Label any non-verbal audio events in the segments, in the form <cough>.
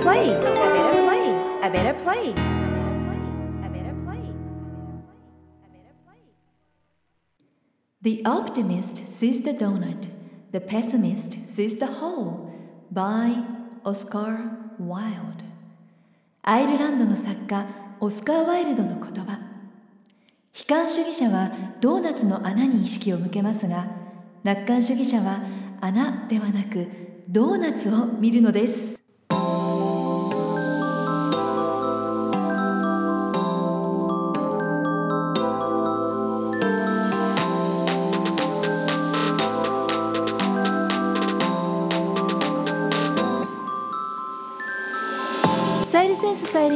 A better place, The optimist sees the donut, the pessimist sees the hole by Oscar Wilde アイルランドの作家オスカー・ワイルドの言葉悲観主義者はドーナツの穴に意識を向けますが楽観主義者は穴ではなくドーナツを見るのです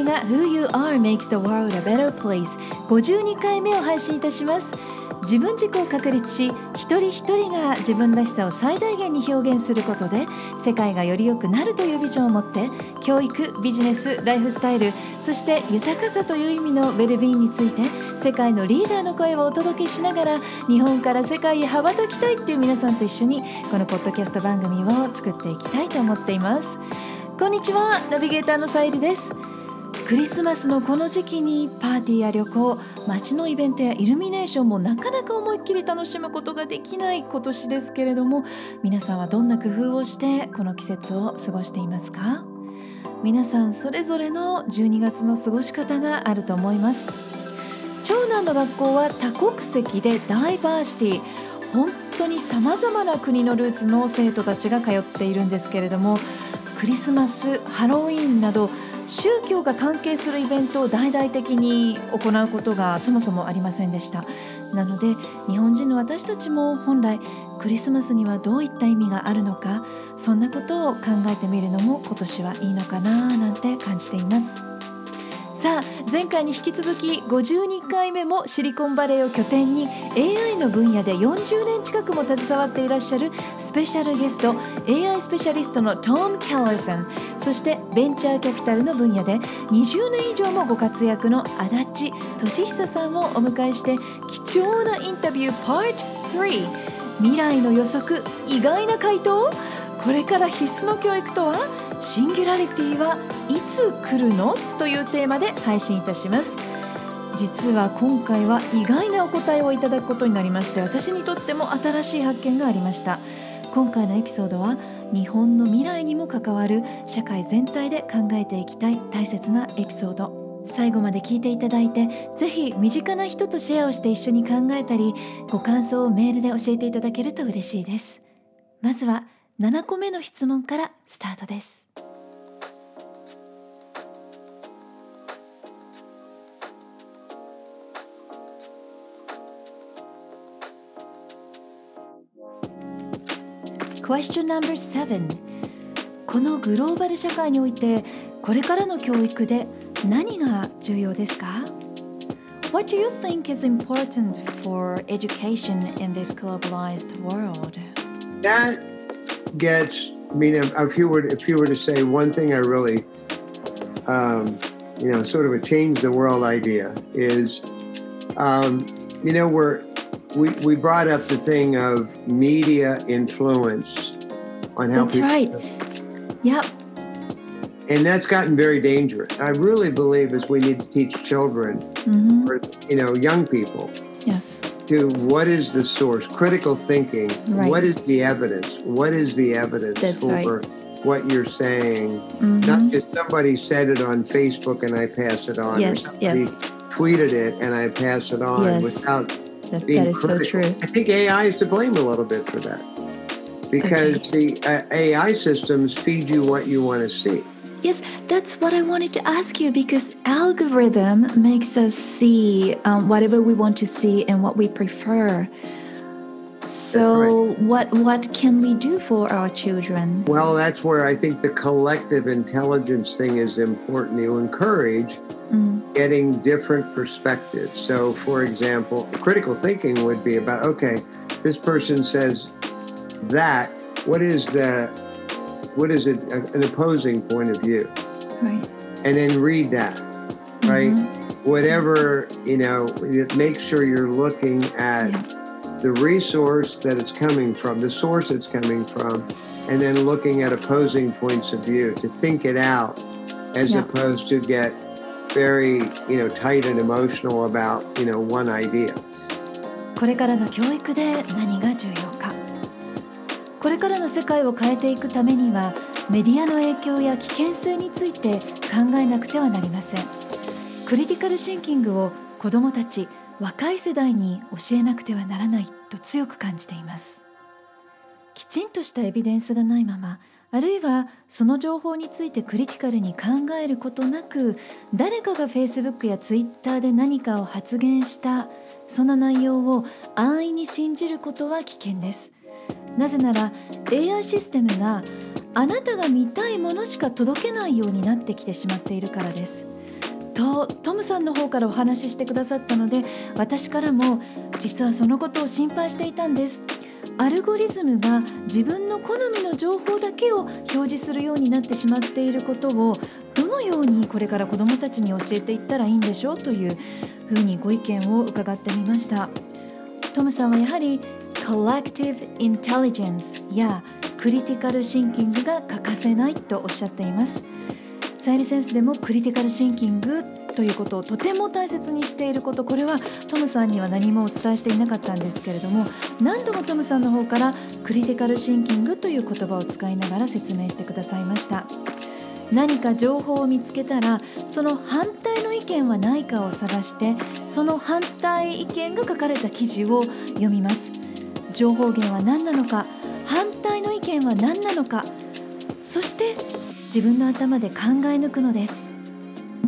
センスさゆりが Who You Are Makes the World a Better Place. 52回目を配信いたします。自分軸を確立し一人一人が自分らしさを最大限に表現することで世界がより良くなるというビジョンを持って教育ビジネスライフスタイルそして豊かさという意味のウェルビーについて世界のリーダーの声をお届けしながら日本から世界へ羽ばたきたいっていう皆さんと一緒にこのポッドキャスト番組を作っていきたいと思っています。こんにちはナビゲーターのさゆりです。クリスマスのこの時期にパーティーや旅行街のイベントやイルミネーションもなかなか思いっきり楽しむことができない今年ですけれども皆さんはどんな工夫をしてこの季節を過ごしていますか？皆さんそれぞれの12月の過ごし方があると思います。長男の学校は多国籍でダイバーシティ本当にさまざまな国のルーツの生徒たちが通っているんですけれどもクリスマスハロウィーンなど宗教が関係するイベントを大々的に行うことがそもそもありませんでした。なので日本人の私たちも本来クリスマスにはどういった意味があるのかそんなことを考えてみるのも今年はいいのかななんて感じています。さあ前回に引き続き52回目もシリコンバレーを拠点に AI の分野で40年近くも携わっていらっしゃるスペシャルゲスト AI スペシャリストのトム・ケラーさんそしてベンチャーキャピタルの分野で20年以上もご活躍の足立俊久さんをお迎えして貴重なインタビューパート3未来の予測意外な回答？これから必須の教育とは？シンギュラリティはいつ来るの？というテーマで配信いたします。実は今回は意外なお答えをいただくことになりまして私にとっても新しい発見がありました。今回のエピソードは日本の未来にも関わる社会全体で考えていきたい大切なエピソード。最後まで聞いていただいてぜひ身近な人とシェアをして一緒に考えたりご感想をメールで教えていただけると嬉しいです。まずは7個目の質問からスタートです。Question number seven このグローバル社会においてこれからの教育で何が重要ですか What do you think is important for education in this globalized world? that gets I mean if, if you were if you were to say one thing I really um, you know sort of a change the world idea is um, you know we're we, we brought up the thing of media influence on how That's people right. Yep. and that's gotten very dangerous I really believe is we need to teach children Mhm. or you know young people Yes. to what is the source critical thinking Right. what is the evidence what is the evidence That's for what you're saying Mhm. not just somebody said it on facebook and i pass it on or Yes, somebody yes. tweeted it and i pass it on Yes. without That, that is so true. i think ai is to blame a little bit for that because the uh, ai systems feed you what you want to see Yes, that's what I wanted to ask you because algorithm makes us see um, whatever we want to see and what we prefer. So what what can we do for our children? well that's where i think the collective intelligence thing is important to encourage Mm, getting different perspectives. So, for example, critical thinking would be about okay, this person says that. What is the what is it an opposing point of view? right. And then read that, right? Mhm. Whatever you know, make sure you're looking at Yeah. The resource that it's coming from, the source it's coming from, and then looking at opposing points of view to think it out as Yeah. opposed to get very, you know, tight and emotional about, you know, one idea. これからの教育で何が重要かこれからの世界を変えていくためにはメディアの影響や危険性について考えなくてはなりませんクリティカルシンキングを子どもたち若い世代に教えなくてはならないと強く感じています。きちんとしたエビデンスがないままあるいはその情報についてクリティカルに考えることなく誰かが Facebook や Twitter で何かを発言したそんな内容を安易に信じることは危険です。なぜなら AI システムがあなたが見たいものしか届けないようになってきてしまっているからです。とトムさんの方からお話ししてくださったので私からも実はそのことを心配していたんです。アルゴリズムが自分の好みの情報だけを表示するようになってしまっていることをどのようにこれから子どもたちに教えていったらいいんでしょうというふうにご意見を伺ってみました。トムさんはやはり Collective Intelligence やクリティカルシンキングが欠かせないとおっしゃっています。サイリセンスでもクリティカルシンキングということをとても大切にしていることこれはトムさんには何もお伝えしていなかったんですけれども何度もトムさんの方からクリティカルシンキングという言葉を使いながら説明してくださいました。何か情報を見つけたらその反対の意見はないかを探してその反対意見が書かれた記事を読みます。情報源は何なのか反対の意見は何なのかそして 自分の頭で考え抜くのです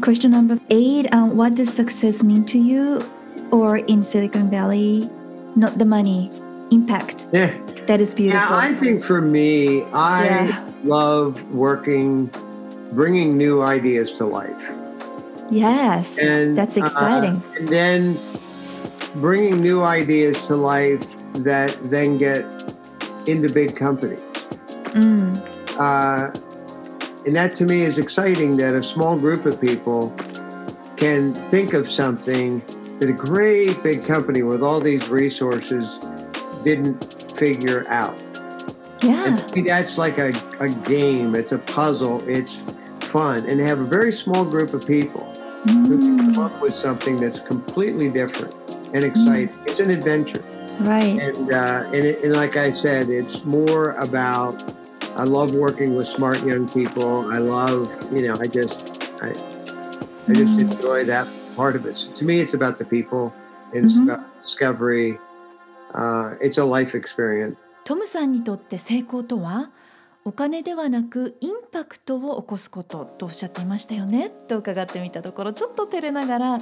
Question number eight um, What does success mean to you or in Silicon Valley? Not the money, impact. Yeah. That is beautiful. Yeah, I think for me, I Yeah. love working, bringing new ideas to life. yes, And that's uh, exciting. and then bringing new ideas to life that then get into big companies. Mm, Uh, and that to me is exciting that a small group of people can think of something that a great big company with all these resources didn't figure out. yeah, And that's like a, a game, it's a puzzle, it's fun. And have a very small group of people who can come Mm, up with something that's completely different and exciting. It's an adventure. right. And, uh, and, it, and like I said, it's more about, I love working with smart young people. I love, you know, I just, I, I just Mm. enjoy that part of it. So to me, it's about the people and Mhm. about discovery. Uh, it's a life experience. トムさんにとって成功とはお金ではなくインパクトを起こすこととおっしゃっていましたよねと伺ってみたところちょっと照れながら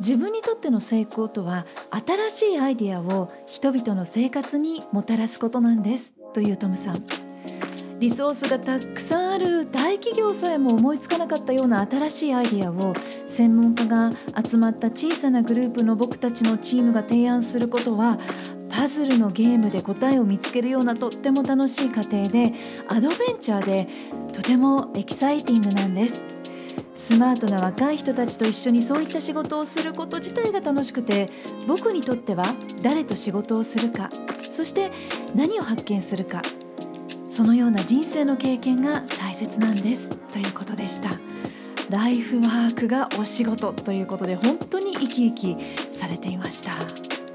自分にとっての成功とは新しいアイデアを人々の生活にもたらすことなんですというトムさんリソースがたくさんある大企業さえも思いつかなかったような新しいアイデアを専門家が集まった小さなグループの僕たちのチームが提案することはパズルのゲームで答えを見つけるようなとっても楽しい過程でアドベンチャーでとてもエキサイティングなんです。スマートな若い人たちと一緒にそういった仕事をすること自体が楽しくて僕にとっては誰と仕事をするかそして何を発見するかそのような人生の経験が大切なんですということでしたライフワークがお仕事ということで本当に生き生きされていました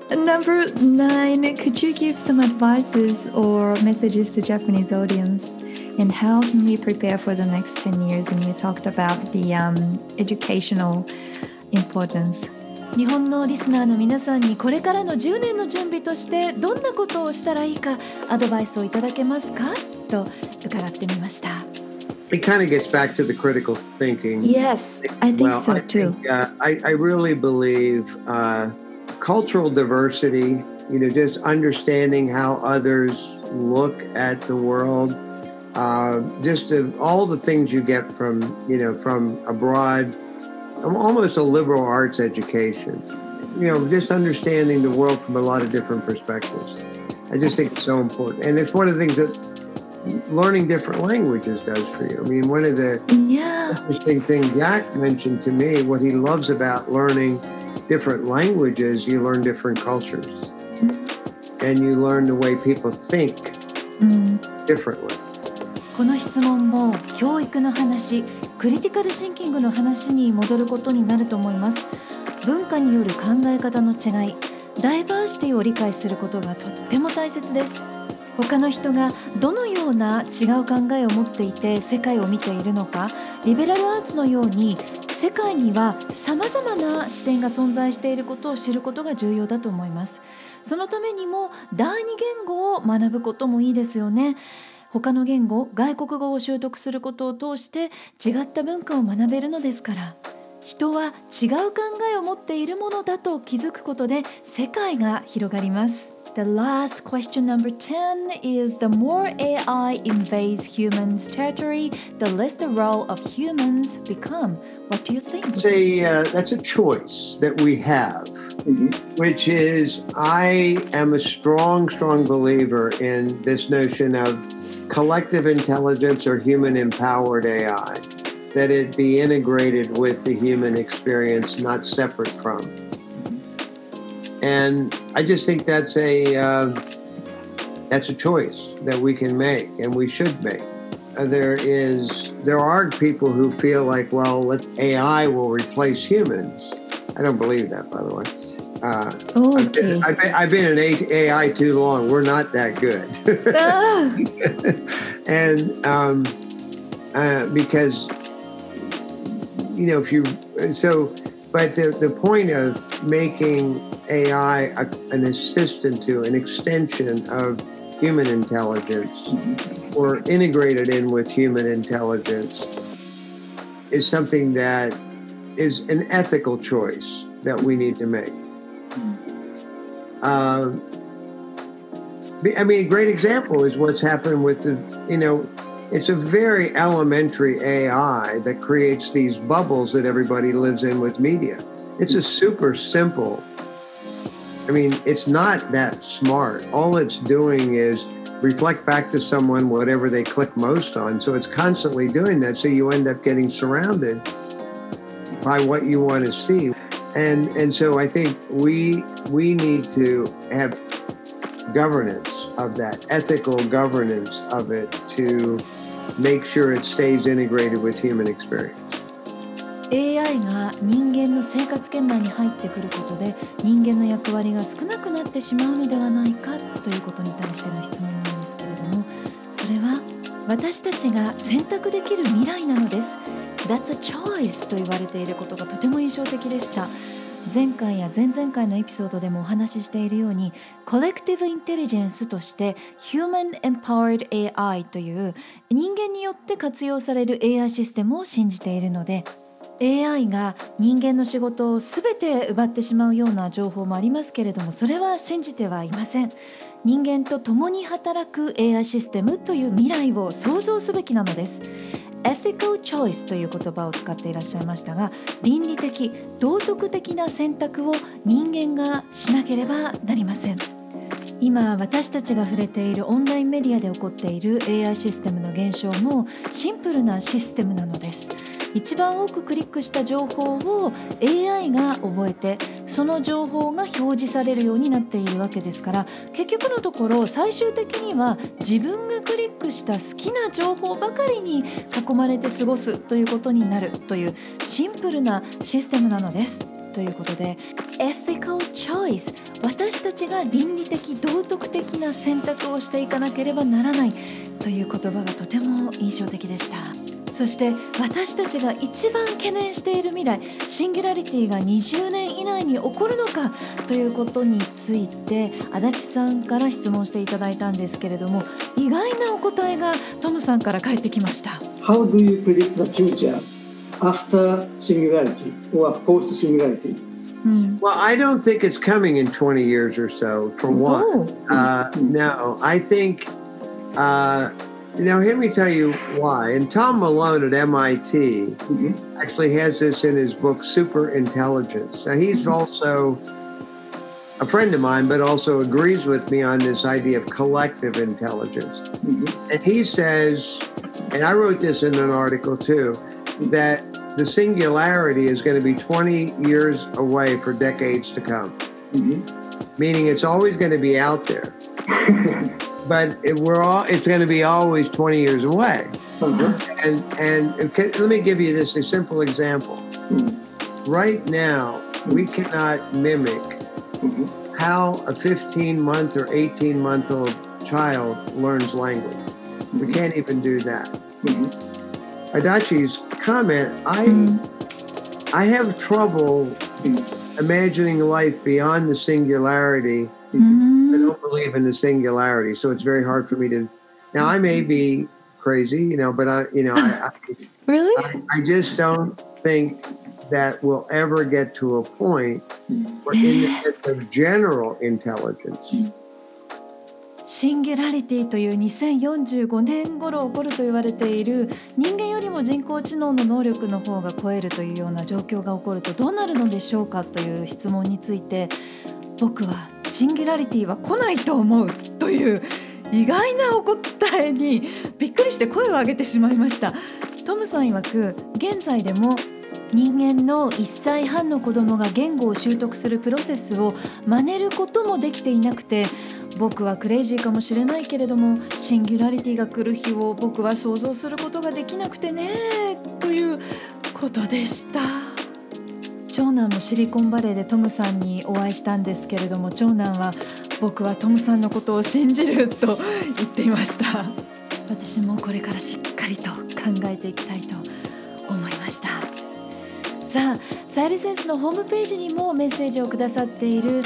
Number nine, could you give some advices or messages to Japanese audience? And how can we prepare for the next 10 years? And you talked about the um, educational importance. 日本のリスナーの皆さんにこれからの10年の準備としてどんなことをしたらいいかアドバイスをいただけますかと伺ってみました It kind of gets back to the critical thinking. Yes, I think well, so I too. think, uh, I, I really believe uh, cultural diversity, you know, just understanding how others look at the world, uh, just uh, all the things you get from, you know, from abroad, um, almost a liberal arts education, you know, just understanding the world from a lot of different perspectives. I just think it's so important. And it's one of the things that learning different languages does for you. I mean, one of the Yeah. interesting thing Jack mentioned to me, what he loves about learning different languages, you learn different cultures. and you learn the way people think うん、 differently. この質問も教育の話 クリティカルシンキングの話に戻ることになると思います。文化による考え方の違いダイバーシティを理解することがとっても大切です。他の人がどのような違う考えを持っていて世界を見ているのかリベラルアーツのように世界にはさまざまな視点が存在していることを知ることが重要だと思います。そのためにも第二言語を学ぶこともいいですよね。他の言語外国語を習得することを通して違った文化を学べるのですから人は違う考えを持っているものだと気づくことで世界が広がります The last question number 10 is the more AI invades humans' territory, the less the role of humans become. What do you think? A, uh, that's a choice that we have, which is I am a strong, strong believer in this notion of collective intelligence or human empowered AI, that it be integrated with the human experience, not separate from. And I just think that's a uh, that's a choice that we can make and we should make. Uh, there is there are people who feel like well AI will replace humans. I don't believe that, by the way. Uh, I've, been, I've, been, I've been in AI too long. We're not that good. Ah! <laughs> and um, uh, because you know if you so but the, the point of making ai a, an assistant to an extension of human intelligence or integrated in with human intelligence is something that is an ethical choice that we need to make um, I mean, a great example is what's happened with the, you know, it's a very elementary AI that creates these bubbles that everybody lives in with media. It's a super simple, I mean, it's not that smart. All it's doing is reflect back to someone whatever they click most on. So it's constantly doing that. So you end up getting surrounded by what you want to see. And and so I think we we need to have governance of that, ethical governance of it to make sure it stays integrated with human experience. AI が人間の生活圏内に入ってくることで人間の役割が少なくなってしまうのではないかということに対しての質問なんですけれどもそれは私たちが選択できる未来なのです That's a choice と言われていることがとても印象的でした。前回や前々回のエピソードでもお話ししているようにコレクティブインテリジェンスとして Human Empowered AI という人間によって活用される AI システムを信じているので AI が人間の仕事を全て奪ってしまうような情報もありますけれどもそれは信じてはいません。人間と共に働く AI システムという未来を想像すべきなのです。Ethical choice という言葉を使っていらっしゃいましたが倫理的道徳的な選択を人間がしなければなりません。今私たちが触れているオンラインメディアで起こっている AI システムの現象もシンプルなシステムなのです。一番多くクリックした情報を AI が覚えてその情報が表示されるようになっているわけですから結局のところ最終的には自分がクリックした好きな情報ばかりに囲まれて過ごすということになるというシンプルなシステムなのです。ということで Ethical Choice 私たちが倫理的道徳的な選択をしていかなければならないという言葉がとても印象的でしたそして私たちが一番懸念している未来シンギュラリティが20年以内に起こるのかということについて足立さんから質問していただいたんですけれども意外なお答えがトムさんから返ってきました How do you predict the future after singularity or post singularity? うん、Well, I don't think it's coming in 20 years or so, for one. おう Uh, no, I think, uh, now, let me tell you why. And Tom Malone at MIT Mhm. actually has this in his book, Super Intelligence. Now, he's also a friend of mine, but also agrees with me on this idea of collective intelligence. Mhm. And he says, and I wrote this in an article too, that the singularity is going to be 20 years away for decades to come. Mhm. meaning it's always going to be out there. <laughs> but it, we're all it's going to be always 20 years away. Mm-hmm. And and okay, let me give you this a simple example. Mm-hmm. Right now, we mm-hmm. cannot mimic how a 15 month or 18 month old child learns language. We can't even do that. Adachi's comment, I I have trouble imagining life beyond the singularity. I don't believe in the singularity, so it's very hard for me to. Now I may be crazy, you know, but I, you know, I, Really? I, I just don't think that we'll ever get to a point where, in the midst of general intelligence, シンギュラリティという2045年頃起こると言われている人間よりも人工知能の能力の方が超えるというような状況が起こるとどうなるのでしょうかという質問について僕はシンギュラリティは来ないと思うという意外なお答えにびっくりして声を上げてしまいました。トムさん曰く現在でも人間の1歳半の子供が言語を習得するプロセスを真似ることもできていなくて僕はクレイジーかもしれないけれどもシンギュラリティが来る日を僕は想像することができなくてねということでした。長男もシリコンバレーでトムさんにお会いしたんですけれども長男は僕はトムさんのことを信じると言っていました。私もこれからしっかりと考えていきたいと思いました。さあサイレセンスのホームページにもメッセージをくださっている。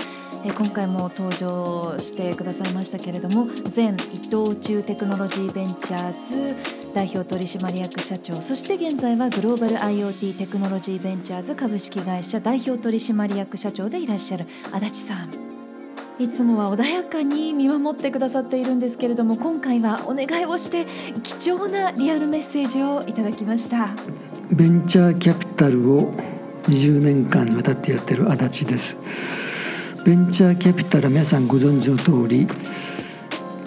今回も登場してくださいましたけれども前伊藤忠テクノロジーベンチャーズ代表取締役社長そして現在はグローバル IoT テクノロジーベンチャーズ株式会社代表取締役社長でいらっしゃる足立さん。いつもは穏やかに見守ってくださっているんですけれども今回はお願いをして貴重なリアルメッセージをいただきました。ベンチャーキャピタルを20年間にわたってやってる足立です。ベンチャーキャピタルは皆さんご存知の通り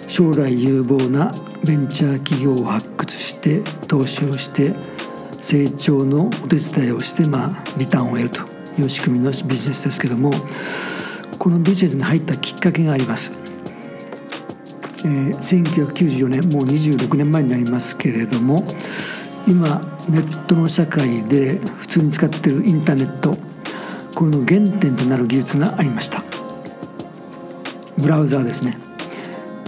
将来有望なベンチャー企業を発掘して投資をして成長のお手伝いをしてまあリターンを得ると。いう仕組みのビジネスですけどもこのビジネスに入ったきっかけがあります。えー1994年もう26年前になりますけれども今ネットの社会で普通に使ってるインターネットこれの原点となる技術がありました。ブラウザーですね。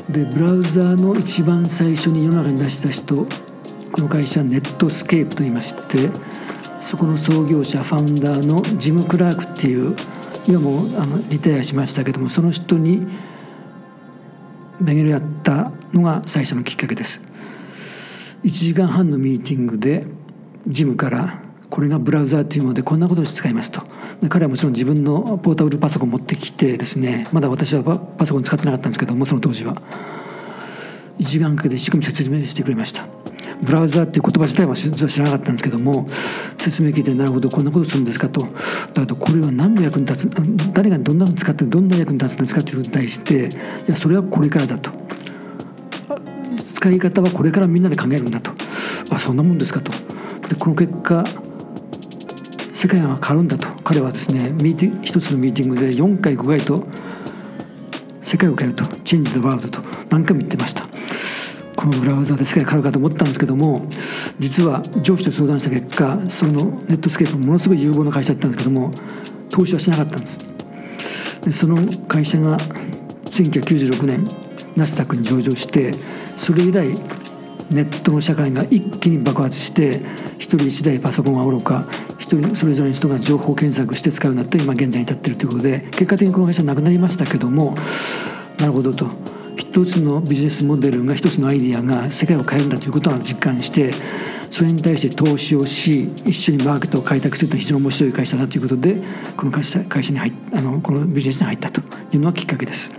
でブラウザーの一番最初に世の中に出した人この会社ネットスケープと言いましてそこの創業者 founder のジム・クラークっていう今もあのリタイアしましたけどもその人に巡り合ったのが最初のきっかけです。1時間半のミーティングでジムからこれがブラウザーというものでこんなことに使いますと。彼はもちろん自分のポータブルパソコン持ってきてですねまだ私はパソコン使ってなかったんですけどもその当時は。1時間かけて一生懸命説明してくれました。ブラウザーっていう言葉自体は実は知らなかったんですけども説明聞いてなるほどこんなことするんですかと。だけどこれは何の役に立つ誰がどんなふうに使ってどんな役に立つんですかということに対していやそれはこれからだと。使い方はこれからみんなで考えるんだと。あそんなもんですかと。でこの結果世界が変わるんだと彼はですねミーティ一つのミーティングで4回5回と世界を変えると「チェンジ・ザ・ワールド」と何回も言ってました。このブラウザで世界変わるかと思ったんですけども実は上司と相談した結果そのネットスケープものすごい有望な会社だったんですけども投資はしなかったんです。でその会社が1996年ナスダックに上場してそれ以来ネットの社会が一気に爆発して一人一台パソコンはおろか人それぞれの人が情報検索して使うようになって今現在に至っているということで結果的にこの会社はなくなりましたけどもなるほどと。一つのビジネスモデルが一つのアイディアが世界を変えるんだということは実感してそれに対して投資をし一緒にマーケットを開拓すると非常に面白い会社だということでこの会社会社に入あのこのビジネスに入ったというのがきっかけです。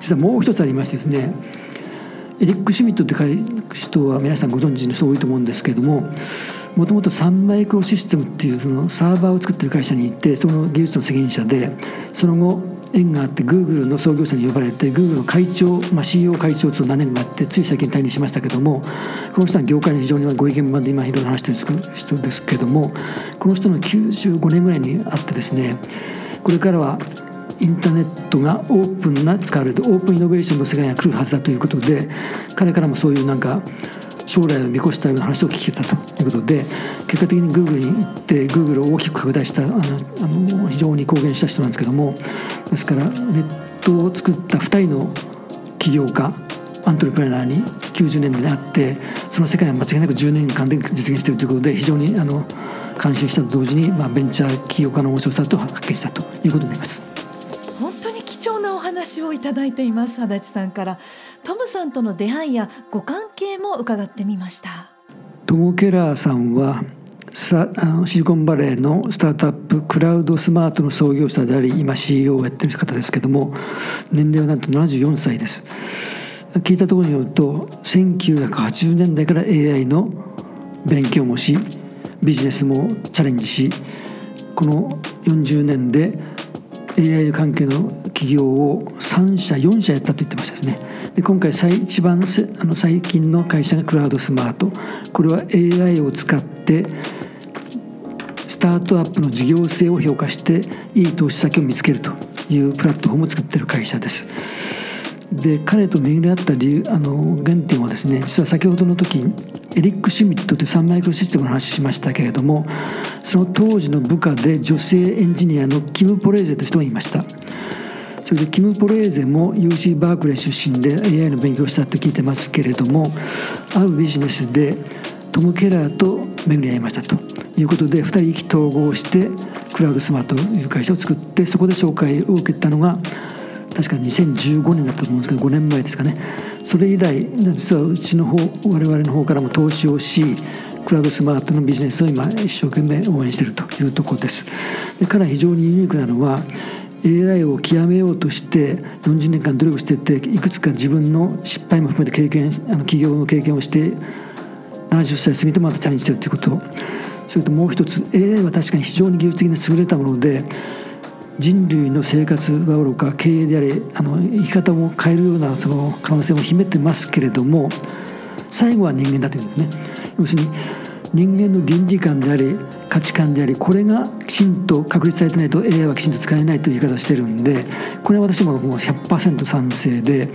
実はもう一つありましてですねエリック・シュミットって人は皆さんご存知の人多いと思うんですけれどももともとサンマイクロシステムっていうそのサーバーを作ってる会社に行ってその技術の責任者でその後縁があってグーグルの創業者に呼ばれてグーグルの会長、まあ、CEO 会長と何年もやってつい最近退任しましたけどもこの人は業界に非常にご意見番で今いろいろ話してる人ですけどもこの人の95年ぐらいにあってですねこれからはインターネットがオープンな使われるオープンイノベーションの世界が来るはずだということで彼からもそういうなんか将来を見越したような話を聞けたということで結果的にグーグルに行ってグーグルを大きく拡大したあのあの非常に貢献した人なんですけどもですからネットを作った2人の起業家アントレプレナーに90年代にあってその世界は間違いなく10年間で実現しているということで非常にあの感心したと同時に、まあ、ベンチャー起業家の面白さと発見したということになります。話をいただいています足立さんから。トムさんとの出会いやご関係も伺ってみました。トム・ケラーさんはさあシリコンバレーのスタートアップクラウドスマートの創業者であり今 CEO をやってる方ですけども年齢はなんと74歳です。聞いたところによると1980年代から AI の勉強もしビジネスもチャレンジしこの40年で AI 関係の企業を3社4社やったと言ってましたですね。で今回最一番あの最近の会社がクラウドスマート。これは AI を使ってスタートアップの事業性を評価していい投資先を見つけるというプラットフォームを作っている会社です。で彼と巡り合った理由あの原点はですね実は先ほどの時エリック・シュミットというサンマイクロシステムの話しましたけれどもその当時の部下で女性エンジニアのキム・ポレーゼという人がいました。それでキム・ポレーゼも UC バークレー出身で AI の勉強したって聞いてますけれども会うビジネスでトム・ケラーと巡り合いましたと。いうことで2人意気投合してクラウドスマートという会社を作ってそこで紹介を受けたのが確か2015年だったと思うんですけど5年前ですかね。それ以来実はうちの方我々の方からも投資をしクラウドスマートのビジネスを今一生懸命応援しているというところです。で彼は非常にユニークなのは AI を極めようとして40年間努力してていくつか自分の失敗も含めて経験あの企業の経験をして70歳過ぎてまたチャレンジしてるということ。それともう一つ AI は確かに非常に技術的に優れたもので人類の生活はおろか経営でありあの生き方も変えるようなその可能性も秘めてますけれども最後は人間だというんですね。要するに人間の倫理観であり価値観でありこれがきちんと確立されてないと AI はきちんと使えないという言い方をしてるんでこれは私ももう100%賛成で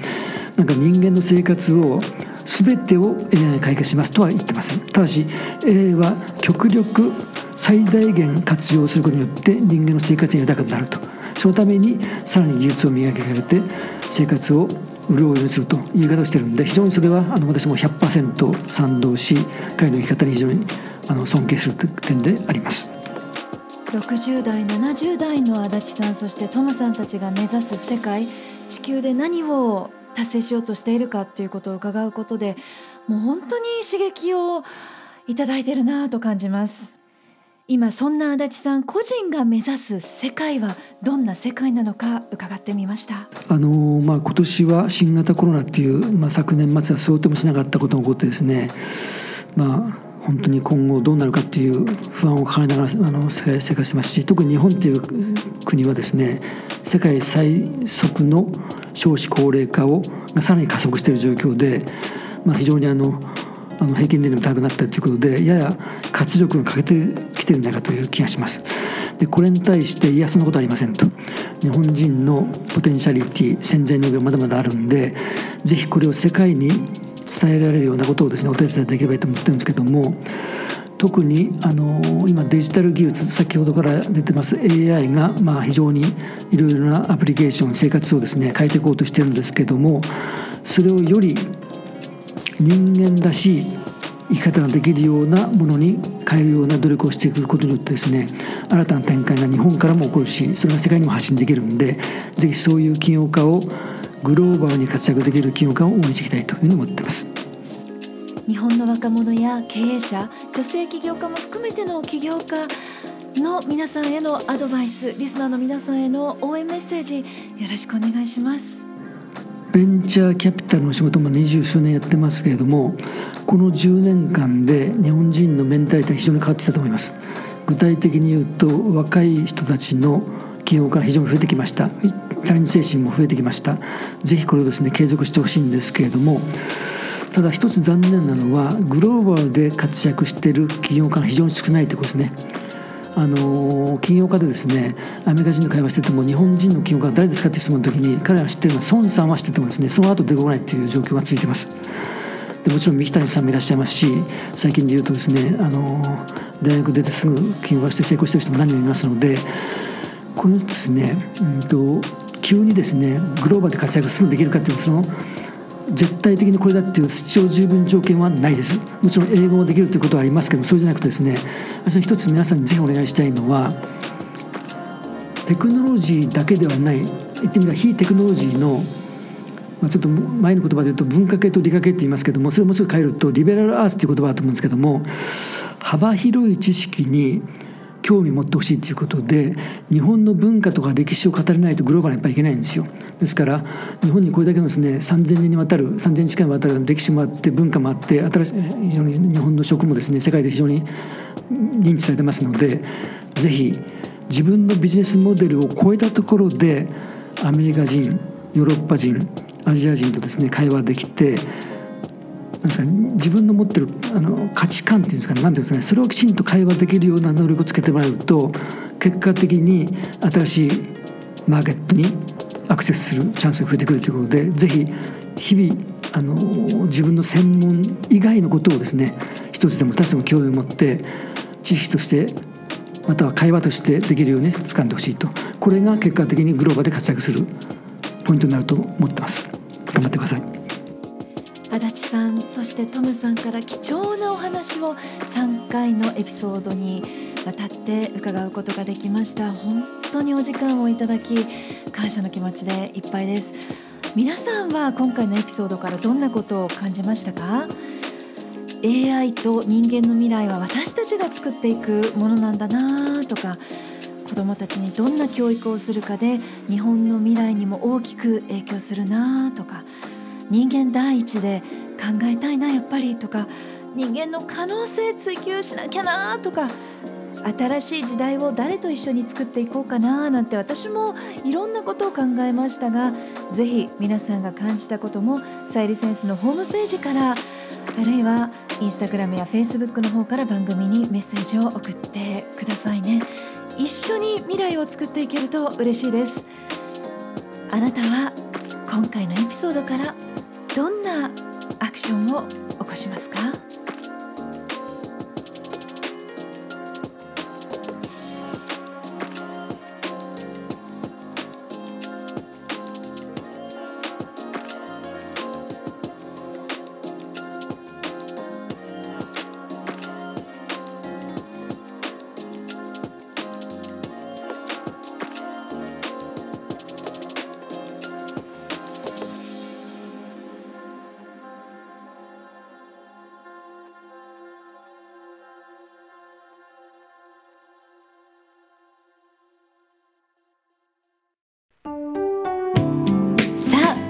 なんか人間の生活を全てを AI に解決しますとは言ってません。ただし AI は極力最大限活用することによって人間の生活に豊かになるとそのためにさらに技術を磨き上げて生活を潤うようにするという言い方をしてるんで非常にそれはあの私も100%賛同し彼の生き方に非常にあの尊敬する点であります。60代70代の足立さんそしてトムさんたちが目指す世界地球で何を達成しようとしているかということを伺うことでもう本当に刺激をいただいてるなと感じます今そんな足立さん個人が目指す世界はどんな世界なのか伺ってみました。あの、まあ、今年は新型コロナっていう、まあ、昨年末は想定もしなかったことが起こってですね。まあ本当に今後どうなるかっていう不安を抱えながらあの世界生活してますし特に日本っていう国はですね世界最速の少子高齢化をがさらに加速している状況で、まあ、非常にあのあの平均年齢も高くなったということでやや活力が欠けてきてるんじゃないかという気がします。でこれに対していやそんなことありませんと日本人のポテンシャリティ潜在能力がまだまだあるんでぜひこれを世界に伝えられるようなことをですねお手伝いできればいいと思ってるんですけども特にあの今デジタル技術先ほどから出てます AI がまあ非常にいろいろなアプリケーション生活をですね変えていこうとしてるんですけどもそれをより人間らしい生き方ができるようなものに変えるような努力をしていくことによってですね新たな展開が日本からも起こるしそれが世界にも発信できるんでぜひそういう起業家をグローバルに活躍できる起業家を応援していきたいというふうに思っています。日本の若者や経営者女性起業家も含めての起業家の皆さんへのアドバイスリスナーの皆さんへの応援メッセージよろしくお願いしますベンチャーキャピタルの仕事も二十数年やってますけれどもこの10年間で日本人のメンタリティは非常に変わってきたと思います。具体的に言うと若い人たちの起業家が非常に増えてきました。チャレンジ精神も増えてきました。ぜひこれをですね継続してほしいんですけれどもただ一つ残念なのはグローバルで活躍している企業家が非常に少ないということですね。あの起業家でですねアメリカ人と会話してても日本人の起業家は誰ですかって質問の時に彼ら知ってるのは孫さんは知っててもですね。その後出てこないっていう状況が続いてます。でもちろん三木谷さんもいらっしゃいますし最近で言うとですねあの大学出てすぐ起業家して成功してる人も何人もいますのでこのですね、うんと、急にですねグローバルで活躍すぐできるかっていうその絶対的にこれだっていう必要十分条件はないです。もちろん英語もできるということはありますけどそれじゃなくてですね私は一つ皆さんにぜひお願いしたいのはテクノロジーだけではない言ってみれば非テクノロジーのまあ、ちょっと前の言葉で言うと文化系と理科系って言いますけどもそれをもうちょっと変えるとリベラルアースっていう言葉だと思うんですけども幅広い知識に興味持ってほしいということで日本の文化とか歴史を語れないとグローバルにやっぱりいけないんですよ。ですから日本にこれだけのですね3000年にわたる3000年近いにわたる歴史もあって文化もあって新しい非常に日本の食もですね世界で非常に認知されてますのでぜひ自分のビジネスモデルを超えたところでアメリカ人ヨーロッパ人アジア人とですね会話できて自分の持ってるあの価値観っていうんですかね何ていうんですかねそれをきちんと会話できるような能力をつけてもらうと結果的に新しいマーケットにアクセスするチャンスが増えてくるということでぜひ日々あの自分の専門以外のことをですね一つでも二つでも興味を持って知識としてまたは会話としてできるように掴んでほしいと。これが結果的にグローバルで活躍するポイントになると思ってます。頑張ってください。足立さんそしてトムさんから貴重なお話を3回のエピソードにわたって伺うことができました。本当にお時間をいただき感謝の気持ちでいっぱいです。皆さんは今回のエピソードからどんなことを感じましたか？AI と人間の未来は私たちが作っていくものなんだなとか子どもたちにどんな教育をするかで日本の未来にも大きく影響するなとか人間第一で考えたいなやっぱりとか人間の可能性追求しなきゃなとか新しい時代を誰と一緒に作っていこうかななんて私もいろんなことを考えましたがぜひ皆さんが感じたこともさゆりセンスのホームページからあるいはインスタグラムやフェイスブックの方から番組にメッセージを送ってくださいね。一緒に未来を作っていけると嬉しいです。あなたは今回のエピソードからどんなアクションを起こしますか？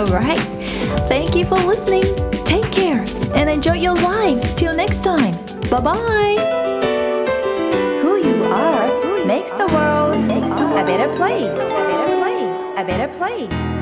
Alright, thank you for listening. Take care and enjoy your life. Till next time. Bye bye. Who you are makes the world a better place. A better place. A better place.